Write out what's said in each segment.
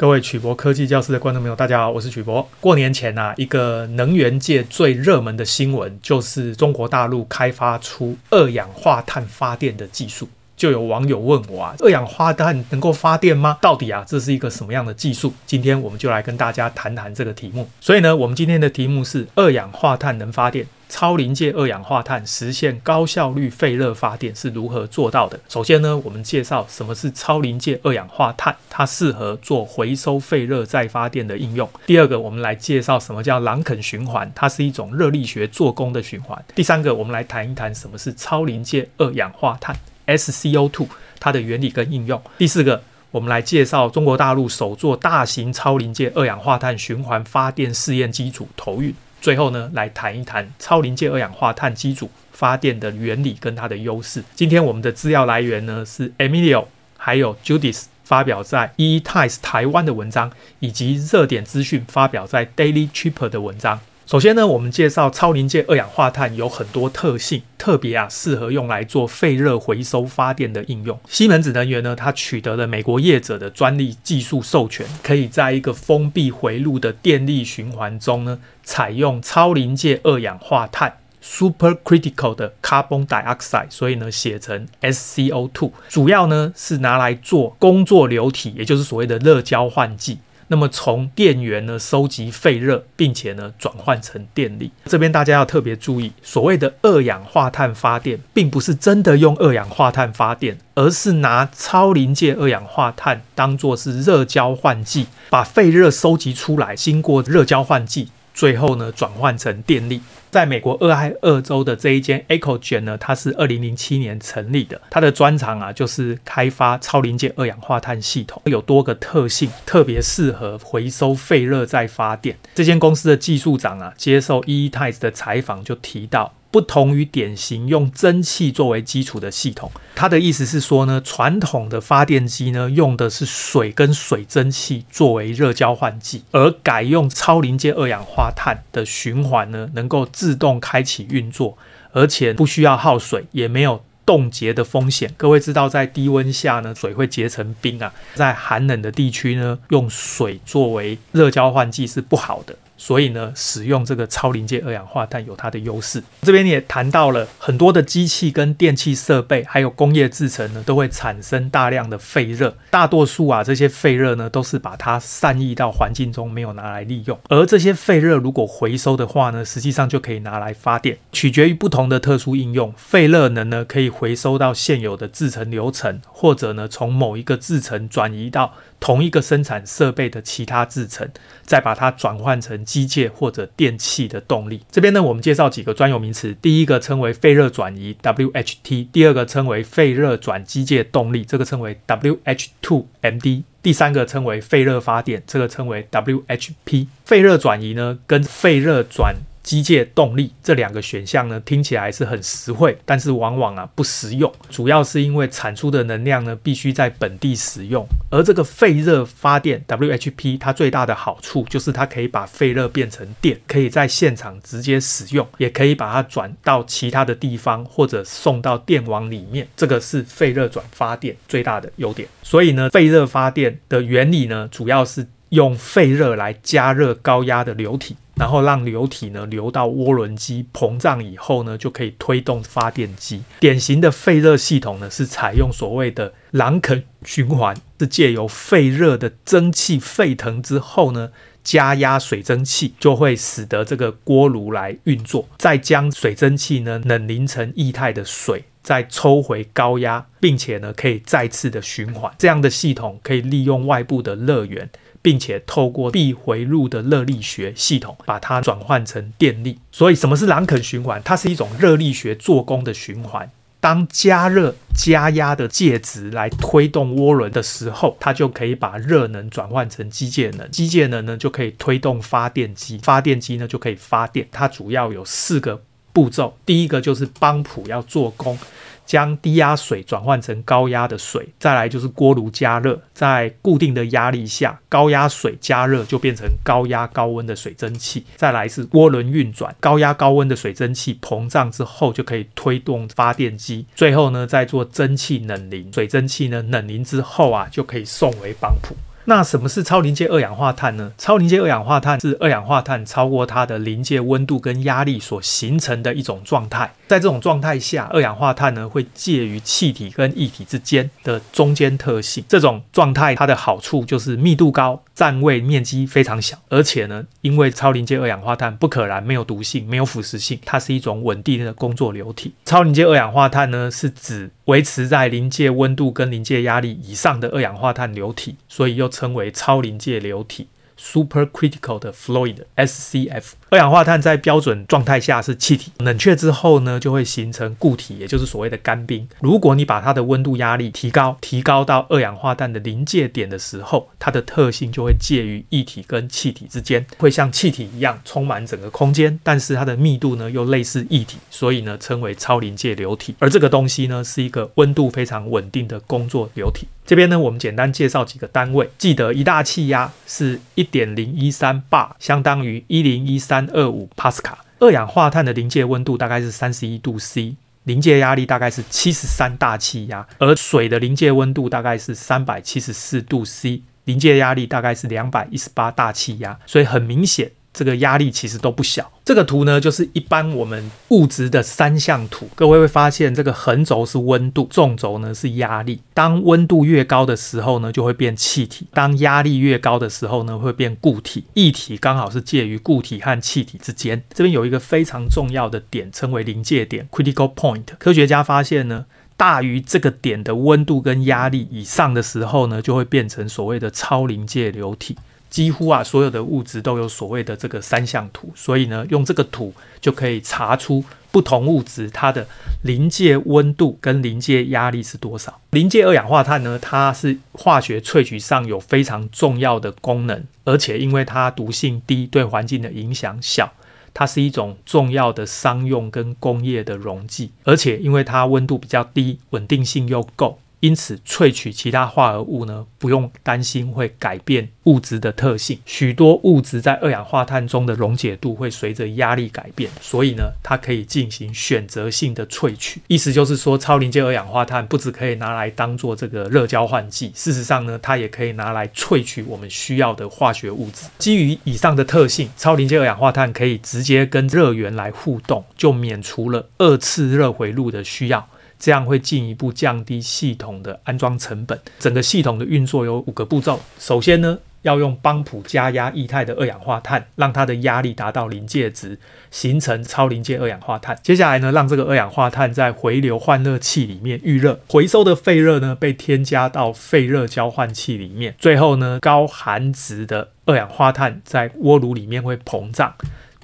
各位曲博科技教室的观众朋友，大家好，我是曲博。过年前呐、啊，一个能源界最热门的新闻就是中国大陆开发出二氧化碳发电的技术。就有网友问我啊，二氧化碳能够发电吗？到底啊，这是一个什么样的技术？今天我们就来跟大家谈谈这个题目。所以呢，我们今天的题目是二氧化碳能发电。超临界二氧化碳实现高效率废热发电是如何做到的？首先呢，我们介绍什么是超临界二氧化碳，它适合做回收废热再发电的应用。第二个，我们来介绍什么叫朗肯循环，它是一种热力学做功的循环。第三个，我们来谈一谈什么是超临界二氧化碳 （SCO2），它的原理跟应用。第四个，我们来介绍中国大陆首座大型超临界二氧化碳循环发电试验机组投运。最后呢，来谈一谈超临界二氧化碳机组发电的原理跟它的优势。今天我们的资料来源呢是 Emilio 还有 Judith 发表在 e t i e s 台湾的文章，以及热点资讯发表在 Daily Tripper 的文章。首先呢，我们介绍超临界二氧化碳有很多特性，特别啊适合用来做废热回收发电的应用。西门子能源呢，它取得了美国业者的专利技术授权，可以在一个封闭回路的电力循环中呢，采用超临界二氧化碳 （supercritical 的 carbon dioxide），所以呢写成 SCO2，主要呢是拿来做工作流体，也就是所谓的热交换剂。那么从电源呢收集废热，并且呢转换成电力。这边大家要特别注意，所谓的二氧化碳发电，并不是真的用二氧化碳发电，而是拿超临界二氧化碳当做是热交换剂，把废热收集出来，经过热交换剂。最后呢，转换成电力。在美国俄亥俄州的这一间 Ecogen 呢，它是二零零七年成立的。它的专长啊，就是开发超临界二氧化碳系统，有多个特性，特别适合回收废热再发电。这间公司的技术长啊，接受 EE Times 的采访就提到。不同于典型用蒸汽作为基础的系统，它的意思是说呢，传统的发电机呢用的是水跟水蒸气作为热交换剂，而改用超临界二氧化碳的循环呢，能够自动开启运作，而且不需要耗水，也没有冻结的风险。各位知道，在低温下呢，水会结成冰啊，在寒冷的地区呢，用水作为热交换剂是不好的。所以呢，使用这个超临界二氧化碳有它的优势。这边也谈到了很多的机器跟电气设备，还有工业制程呢，都会产生大量的废热。大多数啊，这些废热呢，都是把它散逸到环境中，没有拿来利用。而这些废热如果回收的话呢，实际上就可以拿来发电。取决于不同的特殊应用，废热能呢，可以回收到现有的制程流程，或者呢，从某一个制程转移到同一个生产设备的其他制成，再把它转换成机械或者电气的动力。这边呢，我们介绍几个专有名词。第一个称为废热转移 （WHT），第二个称为废热转机械动力，这个称为 WH2MD，第三个称为废热发电，这个称为 WHP。废热转移呢，跟废热转机械动力这两个选项呢，听起来是很实惠，但是往往啊不实用，主要是因为产出的能量呢必须在本地使用，而这个废热发电 WHP 它最大的好处就是它可以把废热变成电，可以在现场直接使用，也可以把它转到其他的地方或者送到电网里面，这个是废热转发电最大的优点。所以呢，废热发电的原理呢，主要是用废热来加热高压的流体。然后让流体呢流到涡轮机膨胀以后呢，就可以推动发电机。典型的废热系统呢是采用所谓的朗肯循环，是借由废热的蒸汽沸腾之后呢，加压水蒸气，就会使得这个锅炉来运作，再将水蒸气呢冷凝成液态的水，再抽回高压，并且呢可以再次的循环。这样的系统可以利用外部的热源。并且透过闭回路的热力学系统，把它转换成电力。所以，什么是朗肯循环？它是一种热力学做功的循环。当加热加压的介质来推动涡轮的时候，它就可以把热能转换成机械能，机械能呢就可以推动发电机，发电机呢就可以发电。它主要有四个步骤，第一个就是帮浦要做功。将低压水转换成高压的水，再来就是锅炉加热，在固定的压力下，高压水加热就变成高压高温的水蒸气，再来是涡轮运转，高压高温的水蒸气膨胀之后就可以推动发电机，最后呢再做蒸汽冷凝，水蒸气呢冷凝之后啊就可以送回帮浦。那什么是超临界二氧化碳呢？超临界二氧化碳是二氧化碳超过它的临界温度跟压力所形成的一种状态。在这种状态下，二氧化碳呢会介于气体跟液体之间的中间特性。这种状态它的好处就是密度高，占位面积非常小，而且呢，因为超临界二氧化碳不可燃、没有毒性、没有腐蚀性，它是一种稳定的工作流体。超临界二氧化碳呢是指维持在临界温度跟临界压力以上的二氧化碳流体，所以又称为超临界流体。Supercritical 的 fluid（SCF） 二氧化碳在标准状态下是气体，冷却之后呢，就会形成固体，也就是所谓的干冰。如果你把它的温度压力提高，提高到二氧化碳的临界点的时候，它的特性就会介于液体跟气体之间，会像气体一样充满整个空间，但是它的密度呢又类似液体，所以呢称为超临界流体。而这个东西呢是一个温度非常稳定的工作流体。这边呢，我们简单介绍几个单位。记得一大气压是一点零一三巴相当于一零一三二五帕斯卡。二氧化碳的临界温度大概是三十一度 C，临界压力大概是七十三大气压，而水的临界温度大概是三百七十四度 C，临界压力大概是两百一十八大气压。所以很明显。这个压力其实都不小。这个图呢，就是一般我们物质的三项图。各位会发现，这个横轴是温度，纵轴呢是压力。当温度越高的时候呢，就会变气体；当压力越高的时候呢，会变固体。液体刚好是介于固体和气体之间。这边有一个非常重要的点，称为临界点 （critical point）。科学家发现呢，大于这个点的温度跟压力以上的时候呢，就会变成所谓的超临界流体。几乎啊，所有的物质都有所谓的这个三项图，所以呢，用这个图就可以查出不同物质它的临界温度跟临界压力是多少。临界二氧化碳呢，它是化学萃取上有非常重要的功能，而且因为它毒性低，对环境的影响小，它是一种重要的商用跟工业的溶剂，而且因为它温度比较低，稳定性又够。因此，萃取其他化合物呢，不用担心会改变物质的特性。许多物质在二氧化碳中的溶解度会随着压力改变，所以呢，它可以进行选择性的萃取。意思就是说，超临界二氧化碳不只可以拿来当做这个热交换剂，事实上呢，它也可以拿来萃取我们需要的化学物质。基于以上的特性，超临界二氧化碳可以直接跟热源来互动，就免除了二次热回路的需要。这样会进一步降低系统的安装成本。整个系统的运作有五个步骤。首先呢，要用帮浦加压液态的二氧化碳，让它的压力达到临界值，形成超临界二氧化碳。接下来呢，让这个二氧化碳在回流换热器里面预热，回收的废热呢被添加到废热交换器里面。最后呢，高含值的二氧化碳在锅炉里面会膨胀。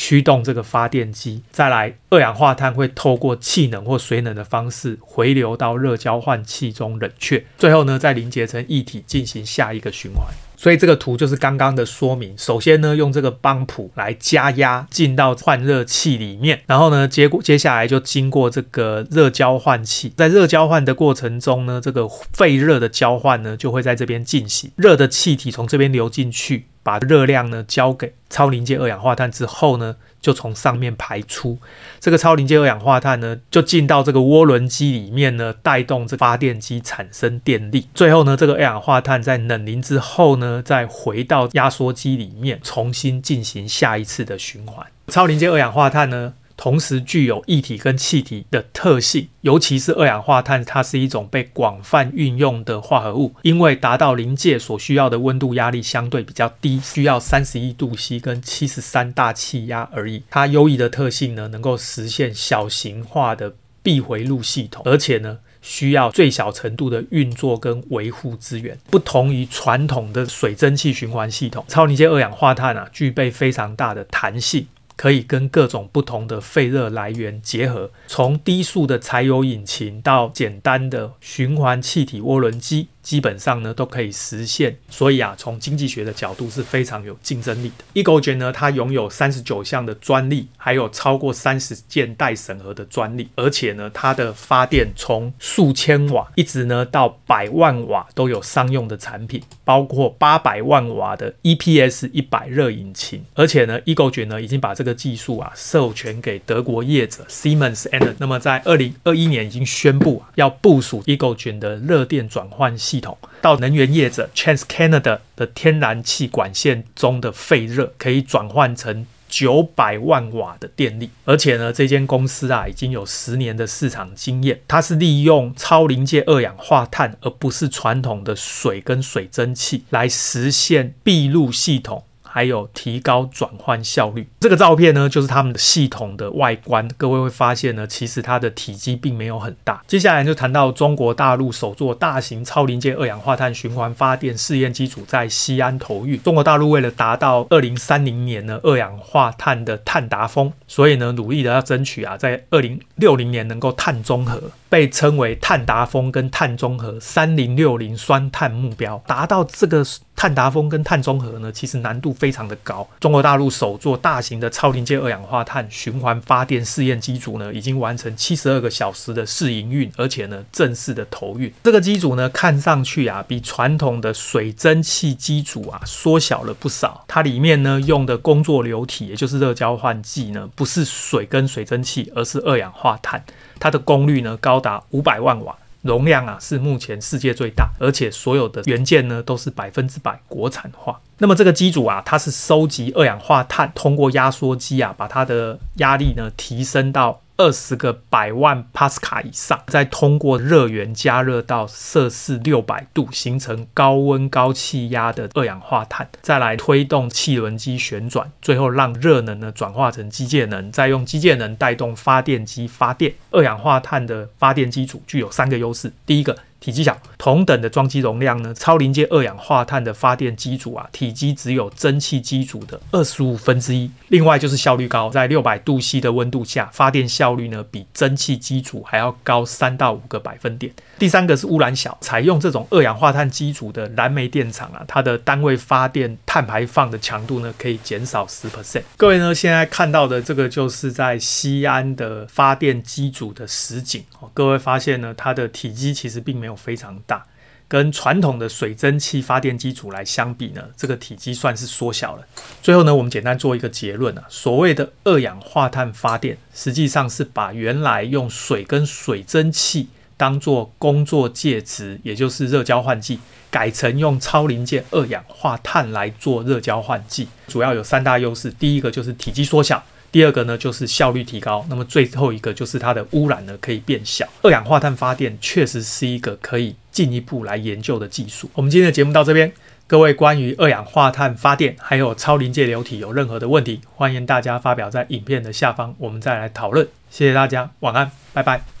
驱动这个发电机，再来二氧化碳会透过气冷或水冷的方式回流到热交换器中冷却，最后呢再凝结成液体进行下一个循环。所以这个图就是刚刚的说明。首先呢，用这个帮浦来加压进到换热器里面，然后呢，结果接下来就经过这个热交换器，在热交换的过程中呢，这个废热的交换呢就会在这边进行，热的气体从这边流进去。把热量呢交给超临界二氧化碳之后呢，就从上面排出。这个超临界二氧化碳呢，就进到这个涡轮机里面呢，带动这发电机产生电力。最后呢，这个二氧化碳在冷凝之后呢，再回到压缩机里面，重新进行下一次的循环。超临界二氧化碳呢，同时具有液体跟气体的特性，尤其是二氧化碳，它是一种被广泛运用的化合物，因为达到临界所需要的温度压力相对比较低，需要三十一度 C 跟七十三大气压而已。它优异的特性呢，能够实现小型化的闭回路系统，而且呢，需要最小程度的运作跟维护资源，不同于传统的水蒸气循环系统，超临界二氧化碳啊，具备非常大的弹性。可以跟各种不同的废热来源结合，从低速的柴油引擎到简单的循环气体涡轮机。基本上呢都可以实现，所以啊，从经济学的角度是非常有竞争力的。Ecogen 呢，它拥有三十九项的专利，还有超过三十件待审核的专利，而且呢，它的发电从数千瓦一直呢到百万瓦都有商用的产品，包括八百万瓦的 EPS 一百热引擎，而且呢，Ecogen 呢已经把这个技术啊授权给德国业者 Siemens e n e r。那么在二零二一年已经宣布啊要部署 Ecogen 的热电转换。系统到能源业者 Chance Canada 的天然气管线中的废热，可以转换成九百万瓦的电力。而且呢，这间公司啊已经有十年的市场经验，它是利用超临界二氧化碳，而不是传统的水跟水蒸气来实现闭路系统。还有提高转换效率。这个照片呢，就是他们的系统的外观。各位会发现呢，其实它的体积并没有很大。接下来就谈到中国大陆首座大型超临界二氧化碳循环发电试验机组在西安投运。中国大陆为了达到二零三零年呢二氧化碳的碳达峰，所以呢努力的要争取啊，在二零六零年能够碳中和。被称为碳达峰跟碳中和三零六零双碳目标，达到这个碳达峰跟碳中和呢，其实难度非常的高。中国大陆首座大型的超临界二氧化碳循环发电试验机组呢，已经完成七十二个小时的试营运，而且呢正式的投运。这个机组呢，看上去啊，比传统的水蒸气机组啊缩小了不少。它里面呢用的工作流体，也就是热交换剂呢，不是水跟水蒸气，而是二氧化碳。它的功率呢高达五百万瓦，容量啊是目前世界最大，而且所有的元件呢都是百分之百国产化。那么这个机组啊，它是收集二氧化碳，通过压缩机啊，把它的压力呢提升到。二十个百万帕斯卡以上，再通过热源加热到摄氏六百度，形成高温高气压的二氧化碳，再来推动汽轮机旋转，最后让热能呢转化成机械能，再用机械能带动发电机发电。二氧化碳的发电机组具有三个优势，第一个。体积小，同等的装机容量呢，超临界二氧化碳的发电机组啊，体积只有蒸汽机组的二十五分之一。另外就是效率高，在六百度 C 的温度下，发电效率呢比蒸汽机组还要高三到五个百分点。第三个是污染小，采用这种二氧化碳机组的燃煤电厂啊，它的单位发电碳排放的强度呢可以减少十 percent。各位呢现在看到的这个就是在西安的发电机组的实景哦。各位发现呢，它的体积其实并没有有。非常大，跟传统的水蒸气发电机组来相比呢，这个体积算是缩小了。最后呢，我们简单做一个结论啊，所谓的二氧化碳发电，实际上是把原来用水跟水蒸气当做工作介质，也就是热交换剂，改成用超临界二氧化碳来做热交换剂，主要有三大优势，第一个就是体积缩小。第二个呢，就是效率提高，那么最后一个就是它的污染呢可以变小。二氧化碳发电确实是一个可以进一步来研究的技术。我们今天的节目到这边，各位关于二氧化碳发电还有超临界流体有任何的问题，欢迎大家发表在影片的下方，我们再来讨论。谢谢大家，晚安，拜拜。